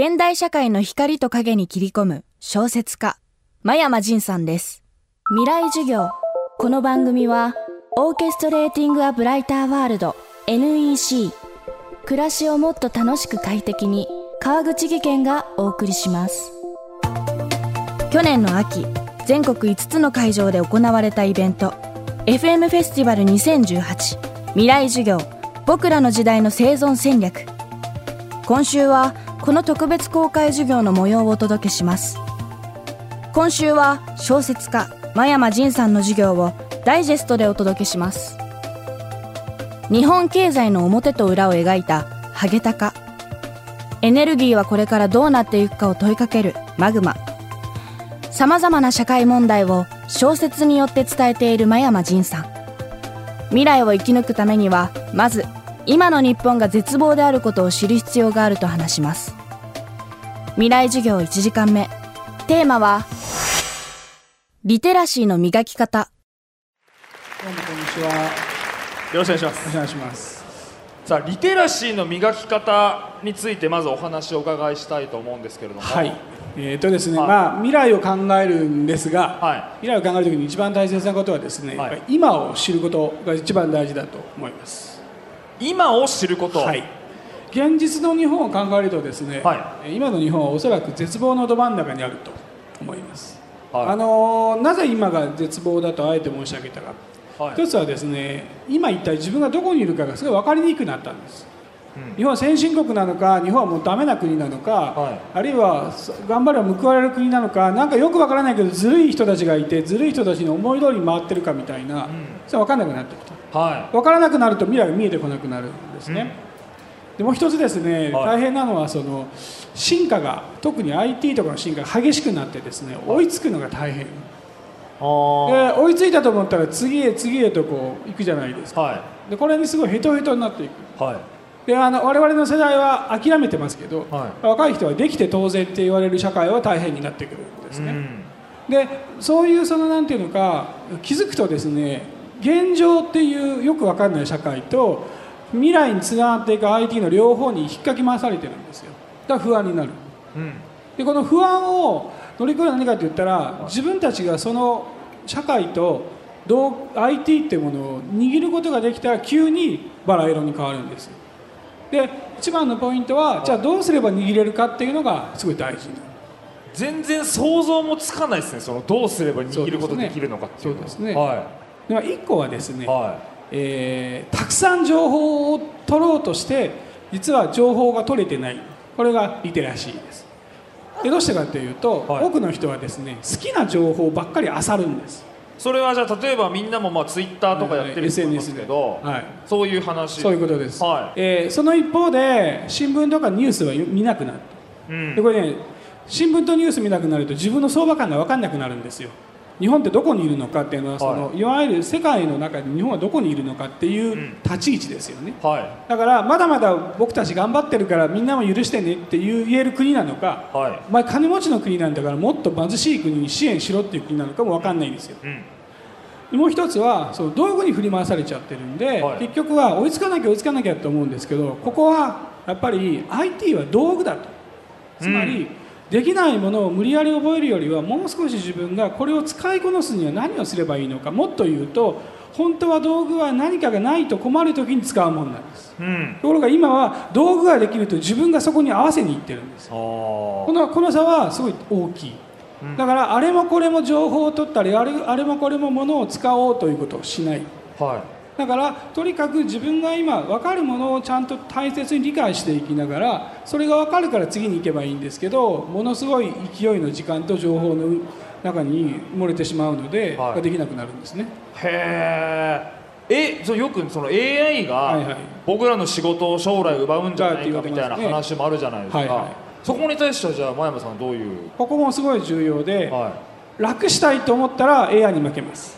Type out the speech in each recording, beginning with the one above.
現代社会の光と影に切り込む小説家、真山仁さんです。未来授業。この番組は、オーケストレーティング・ア・ブライター・ワールド NEC 暮らしをもっと楽しく快適に川口義賢がお送りします去年の秋全国5つの会場で行われたイベント FM フェスティバル2018未来授業僕らの時代の生存戦略今週はこの特別公開授業の模様をお届けします。今週は小説家真山仁さんの授業をダイジェストでお届けします。日本経済の表と裏を描いたハゲタカ。エネルギーはこれからどうなっていくかを問いかけるマグマ。さまざまな社会問題を小説によって伝えている真山仁さん。未来を生き抜くためにはまず今の日本が絶望であることを知る必要があると話します未来授業1時間目テーマはリテラシーの磨き方どうもこんにちは。よよろしくお願いしますお願いします。さあリテラシーの磨き方についてまずお話をお伺いしたいと思うんですけれどもはい。えーとですね、はいまあ未来を考えるんですが、は未来を考えるときに一番大切なことはですね、はい今を知ることが一番大事だと思います。今を知ることはい。現実の日本を考えるとですね、はえー今の日本はおそらく絶望のど真ん中にあると思います。はいあのーなぜ今が絶望だとあえて申し上げたか。はい一つはですね、今一体自分がどこにいるかがすごい分かりにくくなったんです。うん。日本は先進国なのか日本はもうダメな国なのか、はい。あるいはそ頑張れば報われる国なのかなんかよくわからないけどずるい人たちがいてずるい人たちの思い通りに回ってるかみたいな、ん。それは分かんなくなってきた。は分からなくなると未来が見えてこなくなるんですね、でもう一つですね、はい。大変なのはその進化が特に IT とかの進化が激しくなってですね追いつくのが大変。で追いついたと思ったら次へ次へとこう行くじゃないですか。ーはでこれにすごいヘトヘトになっていく。いはいであの我々の世代は諦めてますけど、は若い人はできて当然って言われる社会は大変になってくるんですね、うん。でそういうそのなんていうのか気づくとですね現状っていうよくわかんない社会と未来につながっていく IT の両方に引っかき回されてるんですよ。だから不安になる。うん。でこの不安を乗り越える何かと言ったら自分たちがその社会とどう IT っていうものを握ることができたら急にバラ色に変わるんですで一番のポイントはじゃあどうすれば握れるかっていうのがすごい大事。な全然想像もつかないですね。そのどうすれば握ることできるのかっていうのそうですね。はでは1個はですね、い。はえーたくさん情報を取ろうとして実は情報が取れてない。これがリテラシーです。でどうしてかというと、はい。多くの人はですね好きな情報ばっかり漁るんです。いそれはじゃあ例えばみんなもまあツイッターとかやってる人いますけど、はい。そういう話。そういうことです、はえーその一方で新聞とかニュースは見なくなるい、うん。でこれね新聞とニュース見なくなると自分の相場感が分かんなくなるんですよ日本ってどこにいるのかっていうのはその、い、わゆる世界の中で日本はどこにいるのかっていううん。立ち位置ですよね、はだからまだまだ僕たち頑張ってるからみんなも許してねっていう言える国なのかいはい。お前金持ちの国なんだからもっと貧しい国に支援しろっていう国なのかも分かんないんですよ。うん。もう一つはその道具に振り回されちゃってるんで、はい。結局は追いつかなきゃ追いつかなきゃと思うんですけどここはやっぱり IT は道具だと。つまり、できないものを無理やり覚えるよりはもう少し自分がこれを使いこなすには何をすればいいのか。もっと言うと本当は道具は何かがないと困る時に使うものなんです。うん。ところが今は道具ができると自分がそこに合わせにいってるんですあこーのこの差はすごい大きい。うん。だからあれもこれも情報を取ったりあれあれもこれもものを使おうということをしない。はだからとにかく自分が今分かるものをちゃんと大切に理解していきながらそれが分かるから次に行けばいいんですけどものすごい勢いの時間と情報の中に漏れてしまうので、はい。できなくなるんですね。いへええそうよくその AI が僕らの仕事を将来奪うんじゃないかみたいな話もあるじゃないですか、はいはい。そこに対してはじゃあ真山さんどういう？ここもすごい重要で、は楽したいと思ったら AI に負けます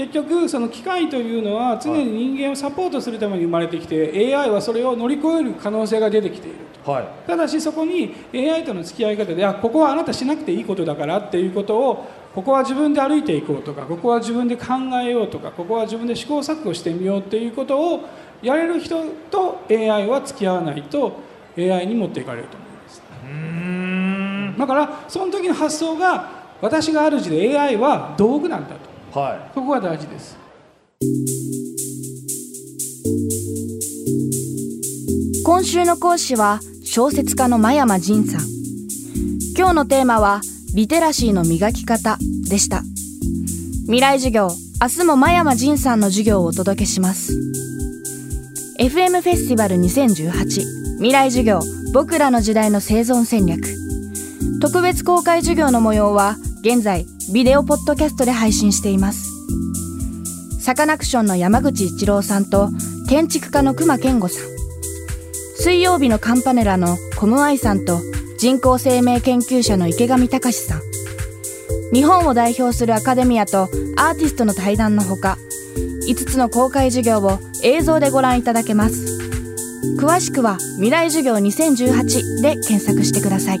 結局その機械というのは常に人間をサポートするために生まれてきて AI はそれを乗り越える可能性が出てきているいはい。ただしそこに AI との付き合い方であここはあなたしなくていいことだからっていうことをここは自分で歩いていこうとかここは自分で考えようとかここは自分で試行錯誤してみようっていうことをやれる人と AI は付き合わないと AI に持っていかれると思います。だからその時の発想が私が主で AI は道具なんだとはそこが大事です。今週の講師は小説家の真山仁さん。今日のテーマはリテラシーの磨き方でした。未来授業明日も真山仁さんの授業をお届けします。FM フェスティバル2018未来授業僕らの時代の生存戦略。特別公開授業の模様は現在ビデオポッドキャストで配信しています。サカナクションの山口一郎さんと建築家の熊健吾さん。水曜日のカンパネラのコムアイさんと人工生命研究者の池上隆さん。日本を代表するアカデミアとアーティストの対談のほか5つの公開授業を映像でご覧いただけます。詳しくは「未来授業2018」で検索してください。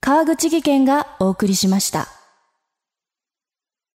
川口義賢がお送りしました。